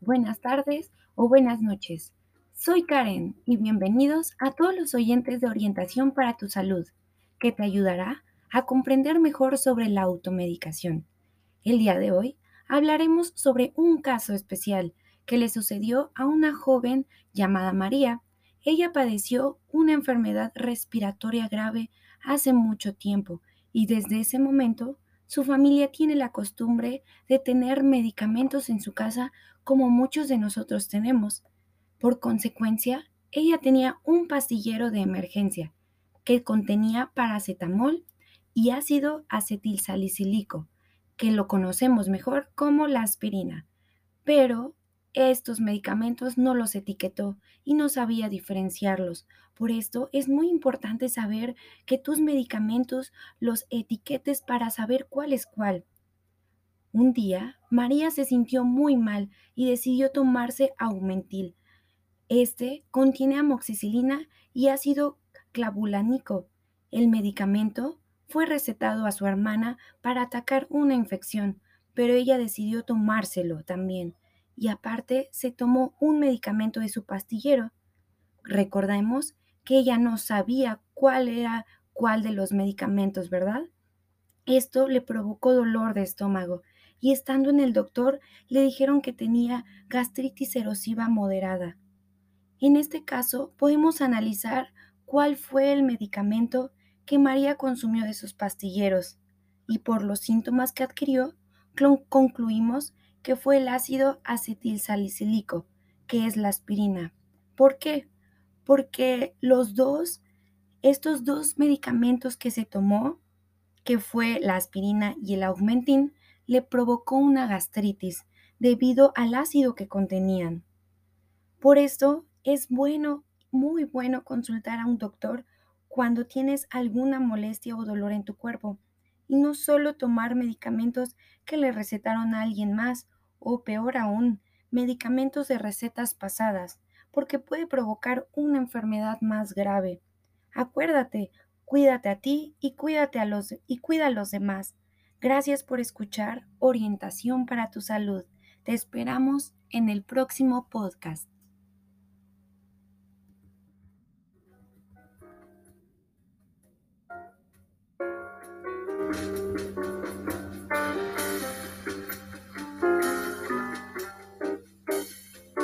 buenas tardes o buenas noches. Soy Karen y bienvenidos a todos los oyentes de Orientación para tu Salud, que te ayudará a comprender mejor sobre la automedicación. El día de hoy hablaremos sobre un caso especial que le sucedió a una joven llamada María. Ella padeció una enfermedad respiratoria grave hace mucho tiempo y desde ese momento su familia tiene la costumbre de tener medicamentos en su casa como muchos de nosotros tenemos. Por consecuencia, ella tenía un pastillero de emergencia que contenía paracetamol y ácido acetilsalicílico, que lo conocemos mejor como la aspirina. Pero estos medicamentos no los etiquetó y no sabía diferenciarlos. Por esto es muy importante saber que tus medicamentos los etiquetes para saber cuál es cuál. Un día, María se sintió muy mal y decidió tomarse Aumentil. Este contiene amoxicilina y ácido clavulánico. El medicamento fue recetado a su hermana para atacar una infección, pero ella decidió tomárselo también y aparte se tomó un medicamento de su pastillero. Recordemos que ella no sabía cuál era cuál de los medicamentos, ¿verdad? Esto le provocó dolor de estómago y estando en el doctor le dijeron que tenía gastritis erosiva moderada. En este caso podemos analizar cuál fue el medicamento que María consumió de sus pastilleros y por los síntomas que adquirió concluimos que fue el ácido acetilsalicílico, que es la aspirina. ¿Por qué? Porque los dos, estos dos medicamentos que se tomó, que fue la aspirina y el augmentin, le provocó una gastritis debido al ácido que contenían. Por esto es bueno, muy bueno consultar a un doctor cuando tienes alguna molestia o dolor en tu cuerpo y no solo tomar medicamentos que le recetaron a alguien más o peor aún, medicamentos de recetas pasadas, porque puede provocar una enfermedad más grave. Acuérdate, cuídate a ti y cuídate a los y cuida a los demás. Gracias por escuchar Orientación para tu salud. Te esperamos en el próximo podcast.